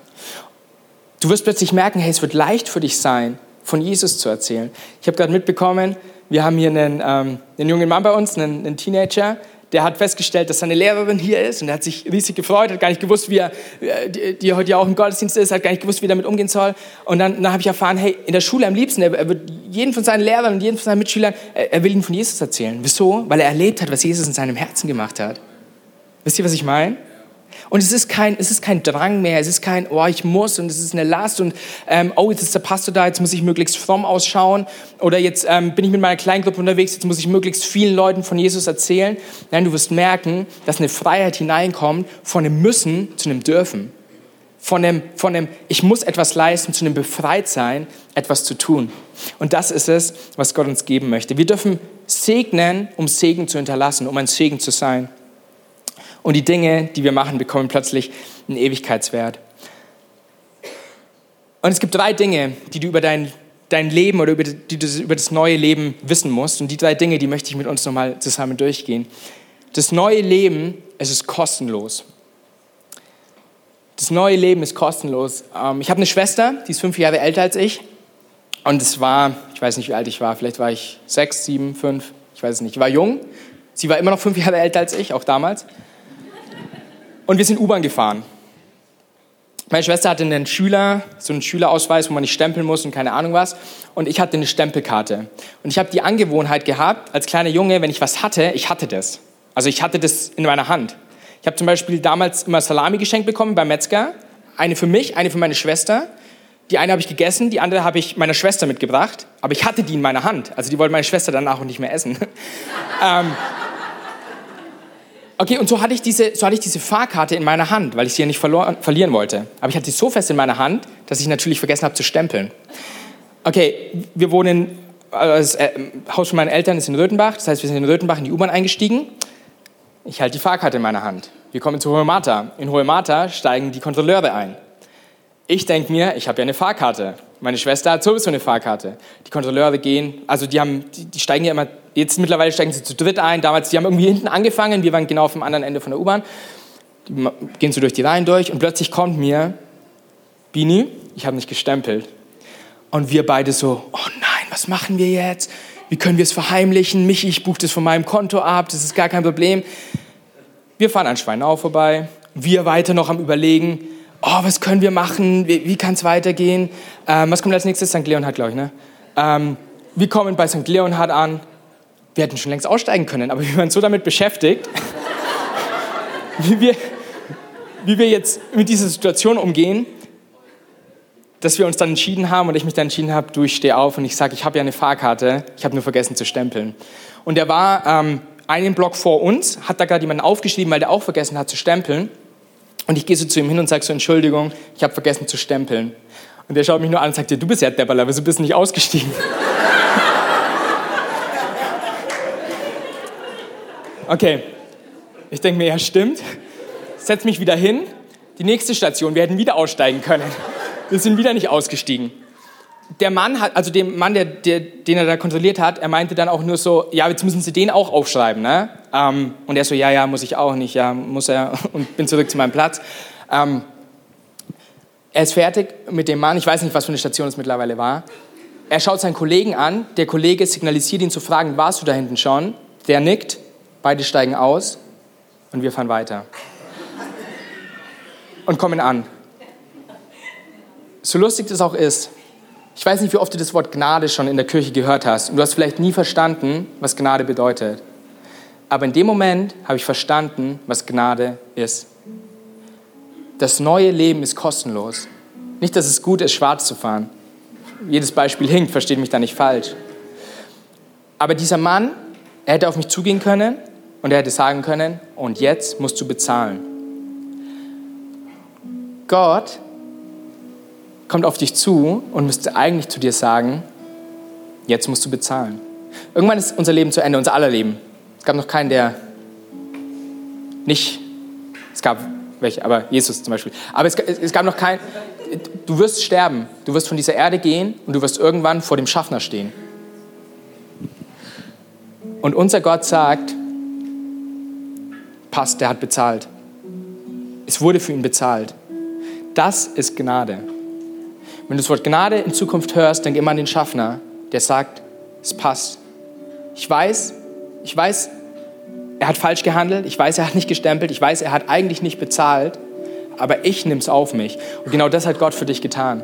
Du wirst plötzlich merken, hey, es wird leicht für dich sein, von Jesus zu erzählen. Ich habe gerade mitbekommen, wir haben hier einen, ähm, einen jungen Mann bei uns, einen, einen Teenager, der hat festgestellt, dass seine Lehrerin hier ist und er hat sich riesig gefreut, hat gar nicht gewusst, wie er, äh, die, die heute ja auch im Gottesdienst ist, hat gar nicht gewusst, wie er damit umgehen soll. Und dann, dann habe ich erfahren, hey, in der Schule am liebsten, er, er wird jeden von seinen Lehrern und jeden von seinen Mitschülern, er, er will ihnen von Jesus erzählen. Wieso? Weil er erlebt hat, was Jesus in seinem Herzen gemacht hat. Wisst ihr, was ich meine? Und es ist, kein, es ist kein Drang mehr, es ist kein, oh, ich muss und es ist eine Last und ähm, oh, jetzt ist der Pastor da, jetzt muss ich möglichst fromm ausschauen oder jetzt ähm, bin ich mit meiner Kleingruppe unterwegs, jetzt muss ich möglichst vielen Leuten von Jesus erzählen. Nein, du wirst merken, dass eine Freiheit hineinkommt von einem Müssen zu einem Dürfen. Von dem, von dem, ich muss etwas leisten, zu einem Befreitsein, etwas zu tun. Und das ist es, was Gott uns geben möchte. Wir dürfen segnen, um Segen zu hinterlassen, um ein Segen zu sein. Und die Dinge, die wir machen, bekommen plötzlich einen Ewigkeitswert. Und es gibt drei Dinge, die du über dein, dein Leben oder über, die du über das neue Leben wissen musst. Und die drei Dinge, die möchte ich mit uns nochmal zusammen durchgehen. Das neue Leben, es ist kostenlos. Das neue Leben ist kostenlos. Ähm, ich habe eine Schwester, die ist fünf Jahre älter als ich. Und es war, ich weiß nicht, wie alt ich war, vielleicht war ich sechs, sieben, fünf, ich weiß es nicht. Ich war jung. Sie war immer noch fünf Jahre älter als ich, auch damals. Und wir sind U-Bahn gefahren. Meine Schwester hatte einen Schüler, so einen Schülerausweis, wo man nicht stempeln muss und keine Ahnung was. Und ich hatte eine Stempelkarte. Und ich habe die Angewohnheit gehabt, als kleiner Junge, wenn ich was hatte, ich hatte das. Also ich hatte das in meiner Hand. Ich habe zum Beispiel damals immer Salami geschenkt bekommen beim Metzger. Eine für mich, eine für meine Schwester. Die eine habe ich gegessen, die andere habe ich meiner Schwester mitgebracht. Aber ich hatte die in meiner Hand. Also die wollte meine Schwester danach auch nicht mehr essen. ähm, Okay, und so hatte, ich diese, so hatte ich diese Fahrkarte in meiner Hand, weil ich sie ja nicht verloren, verlieren wollte. Aber ich hatte sie so fest in meiner Hand, dass ich natürlich vergessen habe zu stempeln. Okay, wir wohnen, also das äh, Haus von meinen Eltern ist in Röthenbach, das heißt, wir sind in Röthenbach in die U-Bahn eingestiegen. Ich halte die Fahrkarte in meiner Hand. Wir kommen zu Hohe Martha. In Hohe Martha steigen die Kontrolleure ein. Ich denke mir, ich habe ja eine Fahrkarte. Meine Schwester hat sowieso eine Fahrkarte. Die Kontrolleure gehen, also die, haben, die, die steigen ja immer, jetzt mittlerweile steigen sie zu dritt ein. Damals, die haben irgendwie hinten angefangen, wir waren genau auf dem anderen Ende von der U-Bahn. Gehen so durch die Reihen durch und plötzlich kommt mir, Bini, ich habe nicht gestempelt. Und wir beide so, oh nein, was machen wir jetzt? Wie können wir es verheimlichen? Michi, ich buche das von meinem Konto ab, das ist gar kein Problem. Wir fahren an Schweinau vorbei, wir weiter noch am Überlegen, oh, was können wir machen, wie, wie kann es weitergehen. Ähm, was kommt als nächstes? St. Leonhard, glaube ich. Ne? Ähm, wir kommen bei St. Leonhard an. Wir hätten schon längst aussteigen können, aber wir waren so damit beschäftigt, wie, wir, wie wir jetzt mit dieser Situation umgehen. dass wir uns dann entschieden haben und ich mich dann entschieden habe, du, ich stehe auf und ich sage, ich habe ja eine Fahrkarte, ich habe nur vergessen zu stempeln. Und der war ähm, einen Block vor uns, hat da gerade jemanden aufgeschrieben, weil der auch vergessen hat zu stempeln. Und ich gehe so zu ihm hin und sage so, Entschuldigung, ich habe vergessen zu stempeln. Und der schaut mich nur an und sagt, du bist ja Depperler, wieso bist du nicht ausgestiegen? Okay, ich denke mir, ja stimmt. Setz mich wieder hin. Die nächste Station, wir hätten wieder aussteigen können. Wir sind wieder nicht ausgestiegen. Der Mann hat, also dem Mann, der, der, den er da kontrolliert hat, er meinte dann auch nur so, ja, jetzt müssen Sie den auch aufschreiben, ne? Ähm, und er so, ja, ja, muss ich auch nicht, ja, muss er und bin zurück zu meinem Platz. Ähm, er ist fertig mit dem Mann, ich weiß nicht, was für eine Station es mittlerweile war. Er schaut seinen Kollegen an, der Kollege signalisiert ihn zu fragen, warst du da hinten schon? Der nickt, beide steigen aus und wir fahren weiter. Und kommen an. So lustig das auch ist, ich weiß nicht, wie oft du das Wort Gnade schon in der Kirche gehört hast und du hast vielleicht nie verstanden, was Gnade bedeutet. Aber in dem Moment habe ich verstanden, was Gnade ist. Das neue Leben ist kostenlos. Nicht, dass es gut ist, schwarz zu fahren. Jedes Beispiel hinkt, versteht mich da nicht falsch. Aber dieser Mann, er hätte auf mich zugehen können und er hätte sagen können, und jetzt musst du bezahlen. Gott kommt auf dich zu und müsste eigentlich zu dir sagen, jetzt musst du bezahlen. Irgendwann ist unser Leben zu Ende, unser aller Leben. Es gab noch keinen, der nicht, es gab welche, aber Jesus zum Beispiel. Aber es, es gab noch keinen, du wirst sterben, du wirst von dieser Erde gehen und du wirst irgendwann vor dem Schaffner stehen. Und unser Gott sagt, passt, der hat bezahlt. Es wurde für ihn bezahlt. Das ist Gnade. Wenn du das Wort Gnade in Zukunft hörst, denk immer an den Schaffner, der sagt, es passt. Ich weiß, ich weiß, er hat falsch gehandelt, ich weiß, er hat nicht gestempelt, ich weiß, er hat eigentlich nicht bezahlt, aber ich nehme es auf mich. Und genau das hat Gott für dich getan.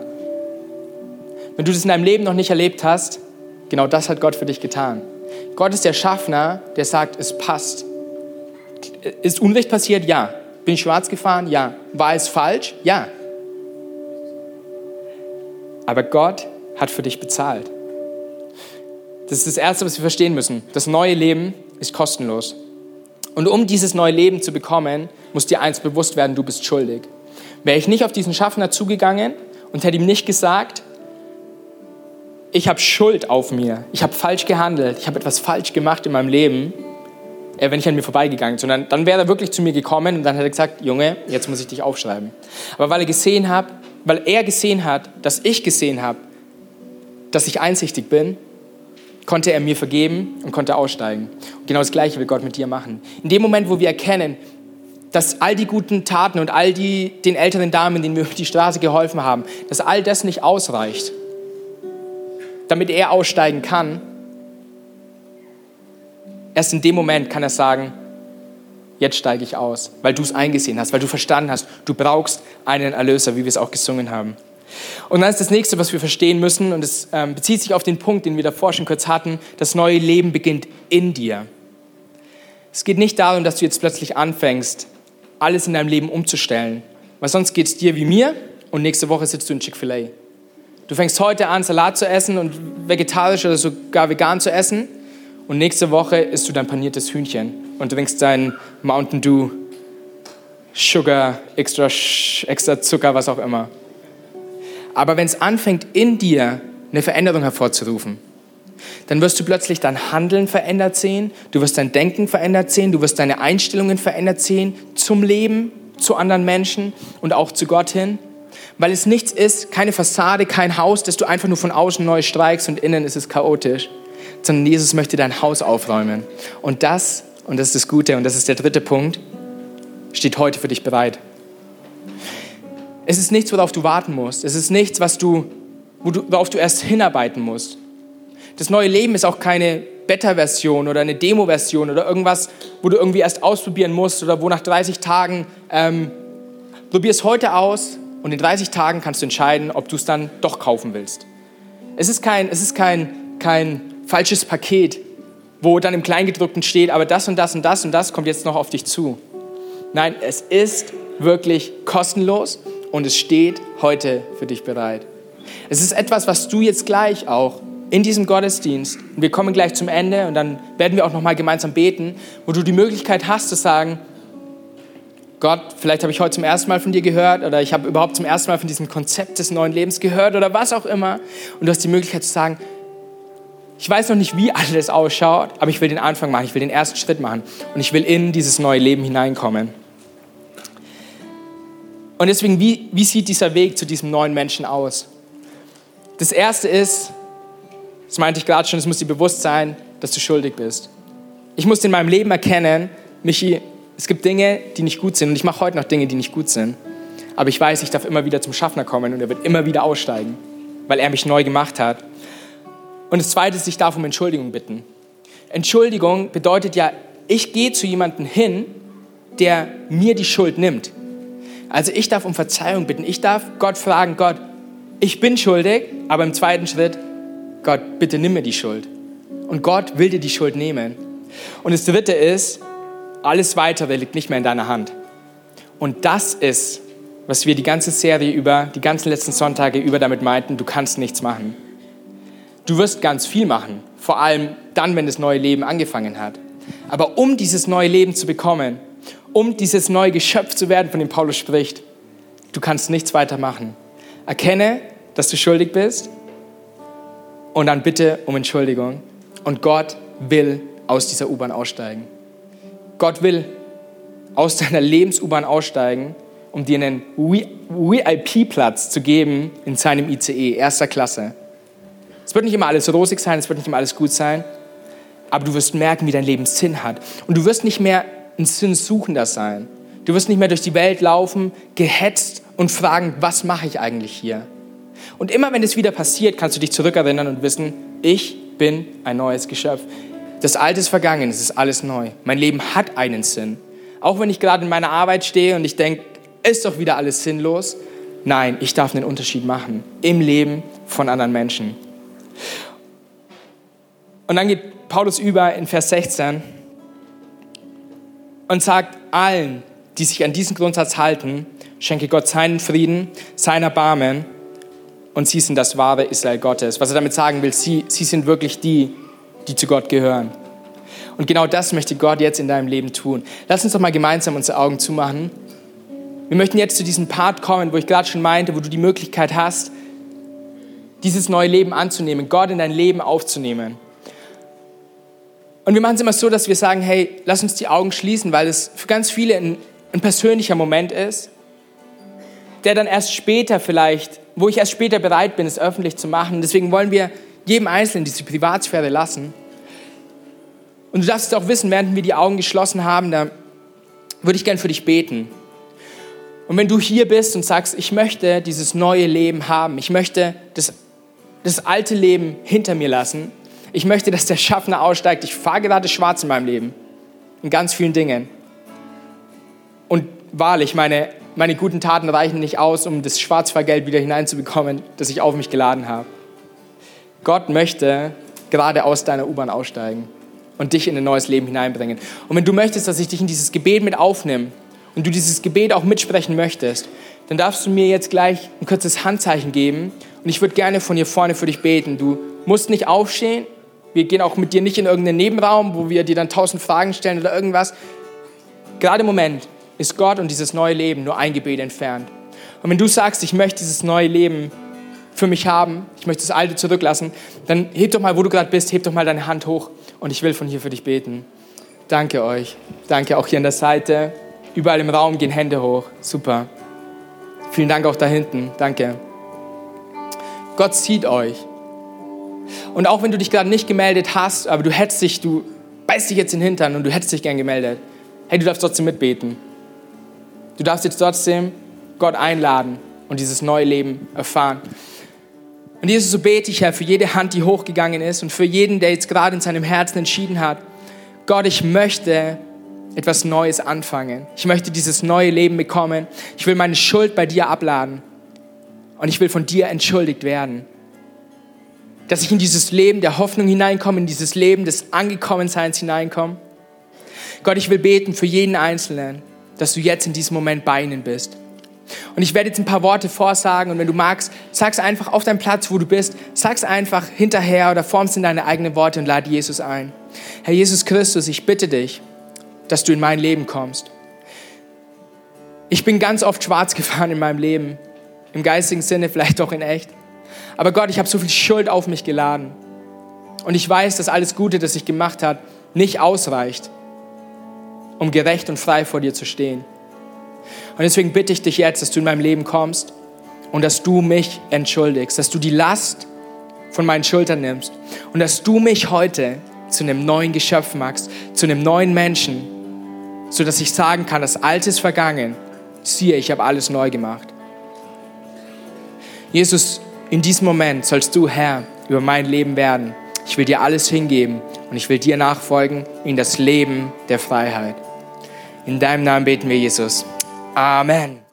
Wenn du das in deinem Leben noch nicht erlebt hast, genau das hat Gott für dich getan. Gott ist der Schaffner, der sagt, es passt. Ist Unrecht passiert? Ja. Bin ich schwarz gefahren? Ja. War es falsch? Ja. Aber Gott hat für dich bezahlt. Das ist das Erste, was wir verstehen müssen. Das neue Leben ist kostenlos. Und um dieses neue Leben zu bekommen, muss dir eins bewusst werden, du bist schuldig. Wäre ich nicht auf diesen Schaffner zugegangen und hätte ihm nicht gesagt, ich habe Schuld auf mir, ich habe falsch gehandelt, ich habe etwas falsch gemacht in meinem Leben, er wäre nicht an mir vorbeigegangen, sondern dann wäre er wirklich zu mir gekommen und dann hätte er gesagt, Junge, jetzt muss ich dich aufschreiben. Aber weil er gesehen hat, weil er gesehen hat, dass ich gesehen habe, dass ich einsichtig bin, konnte er mir vergeben und konnte aussteigen. Und genau das Gleiche will Gott mit dir machen. In dem Moment, wo wir erkennen, dass all die guten Taten und all die den älteren Damen, denen wir über die Straße geholfen haben, dass all das nicht ausreicht, damit er aussteigen kann, erst in dem Moment kann er sagen, jetzt steige ich aus, weil du es eingesehen hast, weil du verstanden hast, du brauchst einen Erlöser, wie wir es auch gesungen haben. Und dann ist das nächste, was wir verstehen müssen, und es ähm, bezieht sich auf den Punkt, den wir davor schon kurz hatten, das neue Leben beginnt in dir. Es geht nicht darum, dass du jetzt plötzlich anfängst, alles in deinem Leben umzustellen, weil sonst geht es dir wie mir und nächste Woche sitzt du in Chick-fil-A. Du fängst heute an, Salat zu essen und vegetarisch oder sogar vegan zu essen und nächste Woche isst du dein paniertes Hühnchen und trinkst dein Mountain Dew, Sugar, extra, extra Zucker, was auch immer. Aber wenn es anfängt, in dir eine Veränderung hervorzurufen, dann wirst du plötzlich dein Handeln verändert sehen, du wirst dein Denken verändert sehen, du wirst deine Einstellungen verändert sehen zum Leben, zu anderen Menschen und auch zu Gott hin. Weil es nichts ist, keine Fassade, kein Haus, das du einfach nur von außen neu streichst und innen ist es chaotisch, sondern Jesus möchte dein Haus aufräumen. Und das, und das ist das Gute, und das ist der dritte Punkt, steht heute für dich bereit. Es ist nichts, worauf du warten musst. Es ist nichts, was du, worauf du erst hinarbeiten musst. Das neue Leben ist auch keine Beta-Version oder eine Demo-Version oder irgendwas, wo du irgendwie erst ausprobieren musst oder wo nach 30 Tagen, ähm, probier es heute aus und in 30 Tagen kannst du entscheiden, ob du es dann doch kaufen willst. Es ist kein, es ist kein, kein falsches Paket, wo dann im Kleingedruckten steht, aber das und das und das und das kommt jetzt noch auf dich zu. Nein, es ist wirklich kostenlos und es steht heute für dich bereit. Es ist etwas, was du jetzt gleich auch in diesem Gottesdienst, und wir kommen gleich zum Ende und dann werden wir auch nochmal gemeinsam beten, wo du die Möglichkeit hast zu sagen, Gott, vielleicht habe ich heute zum ersten Mal von dir gehört oder ich habe überhaupt zum ersten Mal von diesem Konzept des neuen Lebens gehört oder was auch immer. Und du hast die Möglichkeit zu sagen, ich weiß noch nicht, wie alles ausschaut, aber ich will den Anfang machen, ich will den ersten Schritt machen und ich will in dieses neue Leben hineinkommen. Und deswegen, wie, wie sieht dieser Weg zu diesem neuen Menschen aus? Das erste ist, das meinte ich gerade schon, es muss dir bewusst sein, dass du schuldig bist. Ich muss in meinem Leben erkennen, Michi, es gibt Dinge, die nicht gut sind und ich mache heute noch Dinge, die nicht gut sind. Aber ich weiß, ich darf immer wieder zum Schaffner kommen und er wird immer wieder aussteigen, weil er mich neu gemacht hat. Und das Zweite ist, ich darf um Entschuldigung bitten. Entschuldigung bedeutet ja, ich gehe zu jemandem hin, der mir die Schuld nimmt. Also ich darf um Verzeihung bitten. Ich darf Gott fragen, Gott, ich bin schuldig, aber im zweiten Schritt, Gott, bitte nimm mir die Schuld. Und Gott will dir die Schuld nehmen. Und das Dritte ist, alles Weitere liegt nicht mehr in deiner Hand. Und das ist, was wir die ganze Serie über, die ganzen letzten Sonntage über damit meinten, du kannst nichts machen. Du wirst ganz viel machen, vor allem dann, wenn das neue Leben angefangen hat. Aber um dieses neue Leben zu bekommen, um dieses neue Geschöpf zu werden, von dem Paulus spricht, du kannst nichts weiter machen. Erkenne, dass du schuldig bist und dann bitte um Entschuldigung. Und Gott will aus dieser U-Bahn aussteigen. Gott will aus deiner Lebens-U-Bahn aussteigen, um dir einen VIP-Platz zu geben in seinem ICE, erster Klasse. Es wird nicht immer alles rosig sein, es wird nicht immer alles gut sein, aber du wirst merken, wie dein Leben Sinn hat. Und du wirst nicht mehr ein Sinnsuchender sein. Du wirst nicht mehr durch die Welt laufen, gehetzt und fragen, was mache ich eigentlich hier? Und immer wenn es wieder passiert, kannst du dich zurückerinnern und wissen, ich bin ein neues Geschöpf. Das Alte ist vergangen, es ist alles neu. Mein Leben hat einen Sinn. Auch wenn ich gerade in meiner Arbeit stehe und ich denke, ist doch wieder alles sinnlos. Nein, ich darf einen Unterschied machen im Leben von anderen Menschen. Und dann geht Paulus über in Vers 16 und sagt allen, die sich an diesen Grundsatz halten, schenke Gott seinen Frieden, sein Erbarmen und sie sind das wahre Israel Gottes. Was er damit sagen will, sie, sie sind wirklich die, die zu Gott gehören. Und genau das möchte Gott jetzt in deinem Leben tun. Lass uns doch mal gemeinsam unsere Augen zumachen. Wir möchten jetzt zu diesem Part kommen, wo ich gerade schon meinte, wo du die Möglichkeit hast, dieses neue Leben anzunehmen, Gott in dein Leben aufzunehmen. Und wir machen es immer so, dass wir sagen, hey, lass uns die Augen schließen, weil es für ganz viele ein, ein persönlicher Moment ist, der dann erst später vielleicht, wo ich erst später bereit bin, es öffentlich zu machen. Deswegen wollen wir jedem Einzelnen diese Privatsphäre lassen. Und du darfst es auch wissen, während wir die Augen geschlossen haben, da würde ich gern für dich beten. Und wenn du hier bist und sagst, ich möchte dieses neue Leben haben, ich möchte das, das alte Leben hinter mir lassen, ich möchte, dass der Schaffner aussteigt, ich fahre gerade schwarz in meinem Leben, in ganz vielen Dingen. Und wahrlich, meine, meine guten Taten reichen nicht aus, um das Schwarzfahrgeld wieder hineinzubekommen, das ich auf mich geladen habe. Gott möchte gerade aus deiner U-Bahn aussteigen und dich in ein neues Leben hineinbringen. Und wenn du möchtest, dass ich dich in dieses Gebet mit aufnehme und du dieses Gebet auch mitsprechen möchtest, dann darfst du mir jetzt gleich ein kurzes Handzeichen geben und ich würde gerne von hier vorne für dich beten. Du musst nicht aufstehen. Wir gehen auch mit dir nicht in irgendeinen Nebenraum, wo wir dir dann tausend Fragen stellen oder irgendwas. Gerade im Moment ist Gott und dieses neue Leben nur ein Gebet entfernt. Und wenn du sagst, ich möchte dieses neue Leben für mich haben, ich möchte das Alte zurücklassen, dann heb doch mal, wo du gerade bist, heb doch mal deine Hand hoch und ich will von hier für dich beten. Danke euch. Danke auch hier an der Seite. Überall im Raum gehen Hände hoch. Super. Vielen Dank auch da hinten. Danke. Gott sieht euch. Und auch wenn du dich gerade nicht gemeldet hast, aber du hättest dich, du beißt dich jetzt in den Hintern und du hättest dich gern gemeldet, hey, du darfst trotzdem mitbeten. Du darfst jetzt trotzdem Gott einladen und dieses neue Leben erfahren. Und Jesus, so bete ich, Herr, für jede Hand, die hochgegangen ist und für jeden, der jetzt gerade in seinem Herzen entschieden hat, Gott, ich möchte etwas Neues anfangen. Ich möchte dieses neue Leben bekommen. Ich will meine Schuld bei dir abladen. Und ich will von dir entschuldigt werden. Dass ich in dieses Leben der Hoffnung hineinkomme, in dieses Leben des Angekommenseins hineinkomme. Gott, ich will beten für jeden Einzelnen, dass du jetzt in diesem Moment bei ihnen bist. Und ich werde jetzt ein paar Worte vorsagen und wenn du magst, sag's einfach auf deinem Platz, wo du bist, sag's einfach hinterher oder formst in deine eigenen Worte und lade Jesus ein. Herr Jesus Christus, ich bitte dich, dass du in mein Leben kommst. Ich bin ganz oft schwarz gefahren in meinem Leben, im geistigen Sinne, vielleicht auch in echt. Aber Gott, ich habe so viel Schuld auf mich geladen. Und ich weiß, dass alles Gute, das ich gemacht habe, nicht ausreicht, um gerecht und frei vor dir zu stehen. Und deswegen bitte ich dich jetzt, dass du in meinem Leben kommst und dass du mich entschuldigst, dass du die Last von meinen Schultern nimmst und dass du mich heute zu einem neuen Geschöpf machst, zu einem neuen Menschen, sodass ich sagen kann, das Alte ist vergangen, siehe, ich habe alles neu gemacht. Jesus, in diesem Moment sollst du Herr über mein Leben werden. Ich will dir alles hingeben und ich will dir nachfolgen in das Leben der Freiheit. In deinem Namen beten wir, Jesus. Amen.